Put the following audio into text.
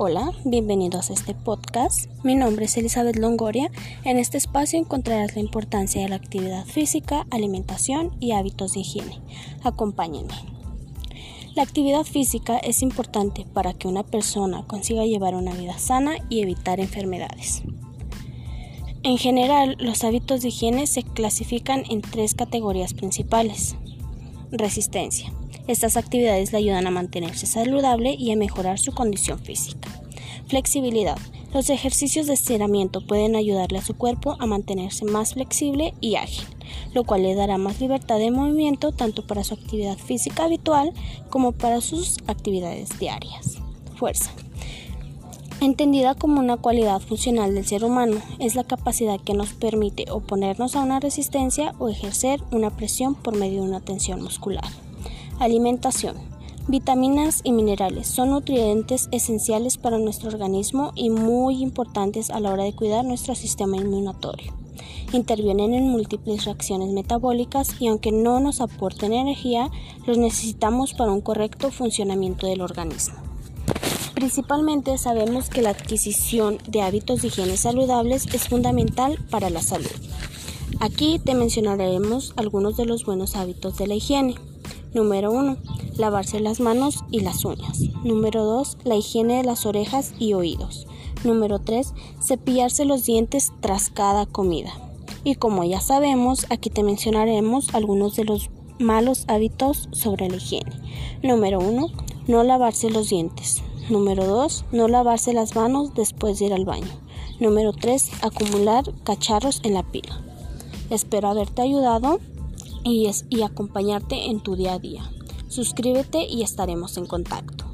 Hola, bienvenidos a este podcast. Mi nombre es Elizabeth Longoria. En este espacio encontrarás la importancia de la actividad física, alimentación y hábitos de higiene. Acompáñenme. La actividad física es importante para que una persona consiga llevar una vida sana y evitar enfermedades. En general, los hábitos de higiene se clasifican en tres categorías principales. Resistencia. Estas actividades le ayudan a mantenerse saludable y a mejorar su condición física. Flexibilidad. Los ejercicios de estiramiento pueden ayudarle a su cuerpo a mantenerse más flexible y ágil, lo cual le dará más libertad de movimiento tanto para su actividad física habitual como para sus actividades diarias. Fuerza. Entendida como una cualidad funcional del ser humano, es la capacidad que nos permite oponernos a una resistencia o ejercer una presión por medio de una tensión muscular. Alimentación. Vitaminas y minerales son nutrientes esenciales para nuestro organismo y muy importantes a la hora de cuidar nuestro sistema inmunitario. Intervienen en múltiples reacciones metabólicas y aunque no nos aporten energía, los necesitamos para un correcto funcionamiento del organismo. Principalmente sabemos que la adquisición de hábitos de higiene saludables es fundamental para la salud. Aquí te mencionaremos algunos de los buenos hábitos de la higiene. Número 1. Lavarse las manos y las uñas. Número 2. La higiene de las orejas y oídos. Número 3. Cepillarse los dientes tras cada comida. Y como ya sabemos, aquí te mencionaremos algunos de los malos hábitos sobre la higiene. Número 1. No lavarse los dientes. Número 2. No lavarse las manos después de ir al baño. Número 3. Acumular cacharros en la pila. Espero haberte ayudado y, y acompañarte en tu día a día. Suscríbete y estaremos en contacto.